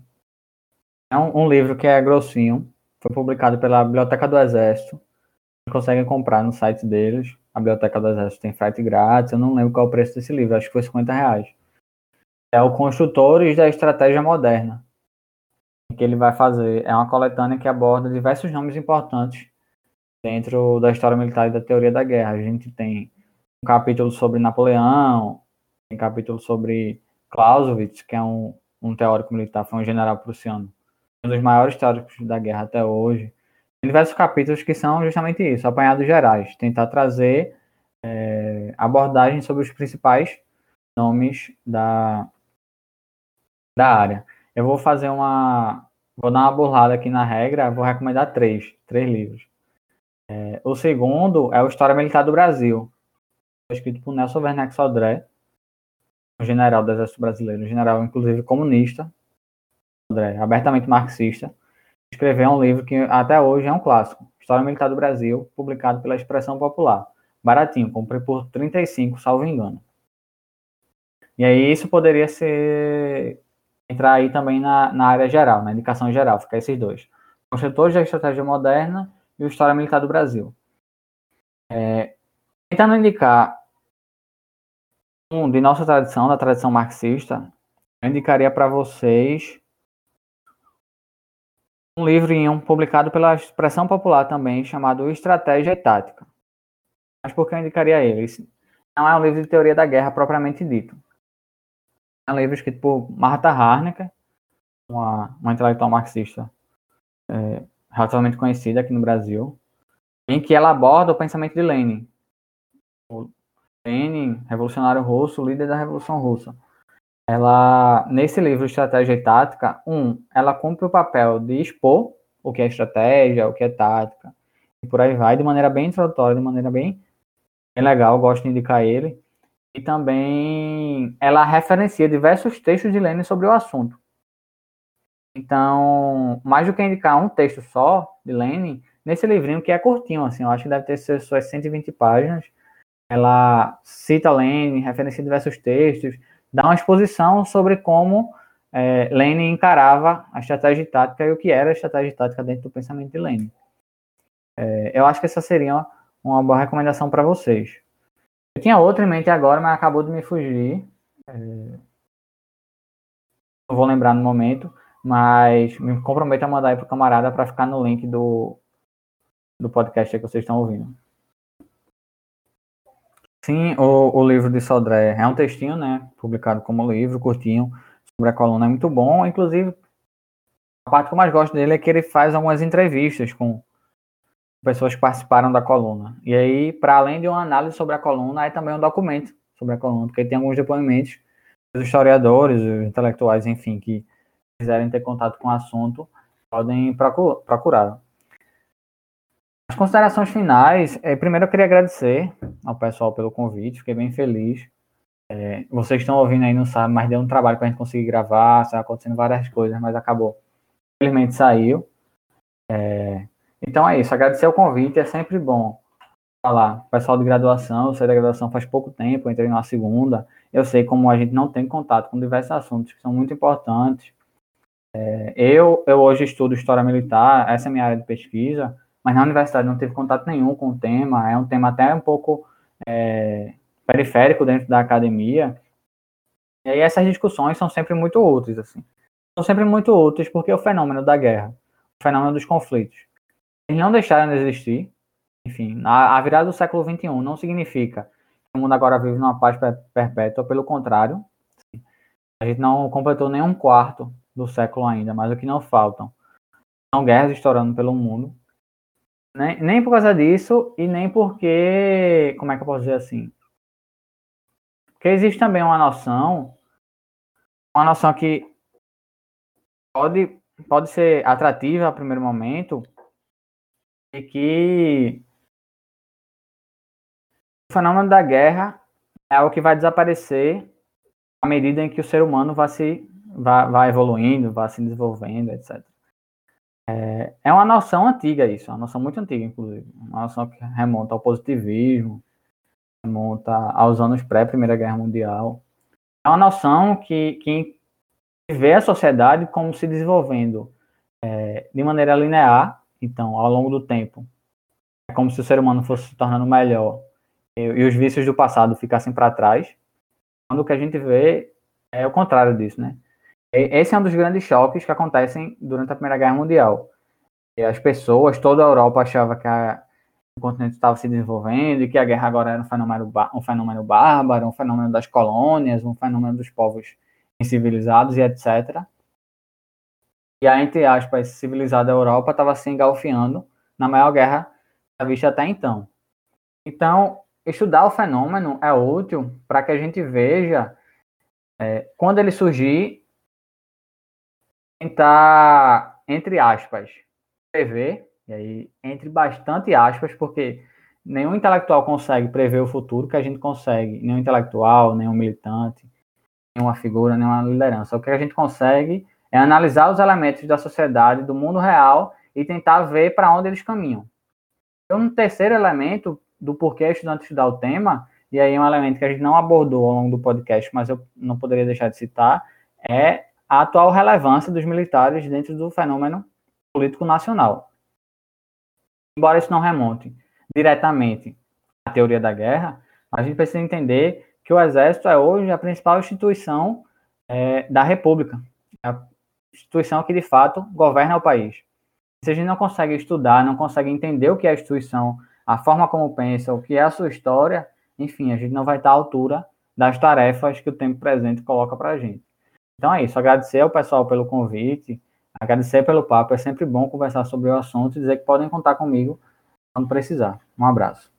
É um, um, livro que é grossinho, foi publicado pela Biblioteca do Exército. Vocês conseguem comprar no site deles. A Biblioteca do Exército tem frete grátis. Eu não lembro qual é o preço desse livro, acho que foi 50 reais é o Construtores da Estratégia Moderna, que ele vai fazer. É uma coletânea que aborda diversos nomes importantes dentro da história militar e da teoria da guerra. A gente tem um capítulo sobre Napoleão, tem um capítulo sobre Clausewitz, que é um, um teórico militar, foi um general prussiano, um dos maiores teóricos da guerra até hoje. Diversos capítulos que são justamente isso, apanhados gerais, tentar trazer é, abordagens sobre os principais nomes da, da área. Eu vou fazer uma. Vou dar uma burrada aqui na regra, vou recomendar três, três livros. É, o segundo é o História Militar do Brasil, escrito por Nelson Werneck Sodré, um general do Exército Brasileiro, um general inclusive comunista, Sodré, abertamente marxista. Escreveu um livro que até hoje é um clássico, História Militar do Brasil, publicado pela Expressão Popular. Baratinho, comprei por 35, salvo engano. E aí isso poderia ser entrar aí também na, na área geral, na indicação geral, ficar esses dois. Construtores da Estratégia Moderna e o História Militar do Brasil. É, tentando indicar um de nossa tradição, da tradição marxista, eu indicaria para vocês um livrinho publicado pela Expressão Popular também, chamado Estratégia e Tática. Mas por que eu indicaria ele? Não é um livro de teoria da guerra propriamente dito um livro escrito por Martha Harnecker, uma, uma intelectual marxista é, relativamente conhecida aqui no Brasil, em que ela aborda o pensamento de Lenin. O Lenin, revolucionário russo, líder da Revolução Russa. Ela, nesse livro Estratégia e Tática, um, ela cumpre o papel de expor o que é estratégia, o que é tática, e por aí vai, de maneira bem introdutória, de maneira bem, bem legal, gosto de indicar ele. E também ela referencia diversos textos de Lenin sobre o assunto. Então, mais do que indicar um texto só de Lenin, nesse livrinho que é curtinho, assim, eu acho que deve ter suas 120 páginas, ela cita Lenin, referencia diversos textos, dá uma exposição sobre como é, Lenin encarava a estratégia tática e o que era a estratégia tática dentro do pensamento de Lenin. É, eu acho que essa seria uma boa recomendação para vocês. Eu tinha outra em mente agora, mas acabou de me fugir. É... Não vou lembrar no momento, mas me comprometo a mandar aí pro camarada para ficar no link do, do podcast que vocês estão ouvindo. Sim, o, o livro de Sodré é um textinho, né? Publicado como livro, curtinho, sobre a coluna, é muito bom. Inclusive, a parte que eu mais gosto dele é que ele faz algumas entrevistas com pessoas que participaram da coluna. E aí, para além de uma análise sobre a coluna, é também um documento sobre a coluna, porque tem alguns depoimentos dos historiadores, os intelectuais, enfim, que quiserem ter contato com o assunto, podem procurar. As considerações finais, é, primeiro eu queria agradecer ao pessoal pelo convite, fiquei bem feliz. É, vocês estão ouvindo aí, não sabem, mas deu um trabalho para a gente conseguir gravar, está acontecendo várias coisas, mas acabou. Infelizmente saiu. É, então é isso, agradecer o convite, é sempre bom falar. Pessoal de graduação, eu sei da graduação faz pouco tempo, entrei na segunda, eu sei como a gente não tem contato com diversos assuntos que são muito importantes. É, eu, eu hoje estudo História Militar, essa é a minha área de pesquisa, mas na universidade não tive contato nenhum com o tema, é um tema até um pouco é, periférico dentro da academia, e aí essas discussões são sempre muito úteis, assim. São sempre muito úteis porque o fenômeno da guerra, o fenômeno dos conflitos, eles não deixaram de existir, enfim, a virada do século XXI não significa que o mundo agora vive numa paz perpétua, pelo contrário, a gente não completou nem um quarto do século ainda, mas o que não faltam são guerras estourando pelo mundo, nem, nem por causa disso e nem porque. Como é que eu posso dizer assim? Porque existe também uma noção, uma noção que pode, pode ser atrativa a primeiro momento, e que o fenômeno da guerra é algo que vai desaparecer à medida em que o ser humano vai se vai, vai evoluindo, vai se desenvolvendo, etc. É, é uma noção antiga isso, uma noção muito antiga, inclusive. Uma noção que remonta ao positivismo, remonta aos anos pré-Primeira Guerra Mundial. É uma noção que, que vê a sociedade como se desenvolvendo é, de maneira linear, então, ao longo do tempo. É como se o ser humano fosse se tornando melhor e, e os vícios do passado ficassem para trás. Quando o que a gente vê é o contrário disso, né? Esse é um dos grandes choques que acontecem durante a Primeira Guerra Mundial. As pessoas, toda a Europa achava que a, o continente estava se desenvolvendo e que a guerra agora era um fenômeno, um fenômeno bárbaro, um fenômeno das colônias, um fenômeno dos povos incivilizados e etc. E a, entre aspas, civilizada Europa estava se engalfiando na maior guerra vista até então. Então, estudar o fenômeno é útil para que a gente veja é, quando ele surgir tentar, entre aspas, prever, e aí entre bastante aspas, porque nenhum intelectual consegue prever o futuro que a gente consegue, nenhum intelectual, nenhum militante, nenhuma figura, nenhuma liderança. O que a gente consegue é analisar os elementos da sociedade, do mundo real e tentar ver para onde eles caminham. Então, um terceiro elemento do porquê estudante estudar o tema, e aí um elemento que a gente não abordou ao longo do podcast, mas eu não poderia deixar de citar, é a atual relevância dos militares dentro do fenômeno político nacional. Embora isso não remonte diretamente à teoria da guerra, a gente precisa entender que o Exército é hoje a principal instituição é, da República, a instituição que de fato governa o país. Se a gente não consegue estudar, não consegue entender o que é a instituição, a forma como pensa, o que é a sua história, enfim, a gente não vai estar à altura das tarefas que o tempo presente coloca para a gente. Então é isso, agradecer ao pessoal pelo convite, agradecer pelo papo, é sempre bom conversar sobre o assunto e dizer que podem contar comigo quando precisar. Um abraço.